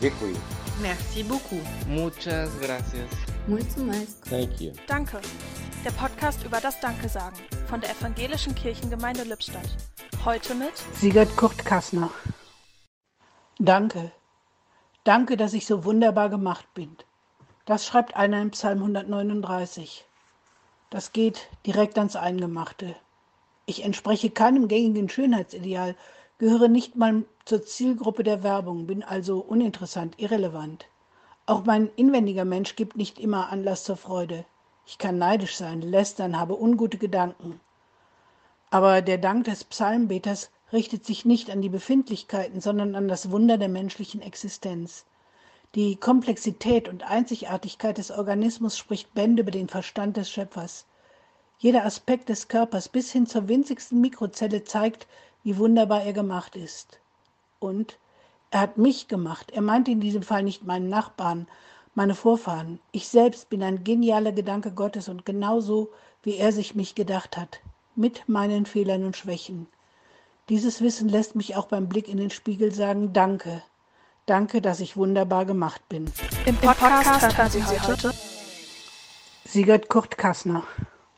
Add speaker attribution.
Speaker 1: Děkuji.
Speaker 2: Merci beaucoup.
Speaker 3: Muchas gracias.
Speaker 4: Muito mais.
Speaker 1: Thank you.
Speaker 5: Danke. Der Podcast über das Danke sagen von der Evangelischen Kirchengemeinde Lippstadt. Heute mit
Speaker 6: Sigurd Kurt Kassner. Danke. Danke, dass ich so wunderbar gemacht bin. Das schreibt einer im Psalm 139. Das geht direkt ans Eingemachte. Ich entspreche keinem gängigen Schönheitsideal, gehöre nicht mal zur Zielgruppe der Werbung, bin also uninteressant, irrelevant. Auch mein inwendiger Mensch gibt nicht immer Anlass zur Freude. Ich kann neidisch sein, lästern, habe ungute Gedanken. Aber der Dank des Psalmbeters richtet sich nicht an die Befindlichkeiten, sondern an das Wunder der menschlichen Existenz. Die Komplexität und Einzigartigkeit des Organismus spricht Bände über den Verstand des Schöpfers. Jeder Aspekt des Körpers bis hin zur winzigsten Mikrozelle zeigt, wie wunderbar er gemacht ist. Und er hat mich gemacht. Er meint in diesem Fall nicht meinen Nachbarn, meine Vorfahren. Ich selbst bin ein genialer Gedanke Gottes und genauso, wie er sich mich gedacht hat, mit meinen Fehlern und Schwächen. Dieses Wissen lässt mich auch beim Blick in den Spiegel sagen, danke. Danke, dass ich wunderbar gemacht bin.
Speaker 5: im Podcast, hören Sie heute
Speaker 6: Sigurd Kurt Kassner.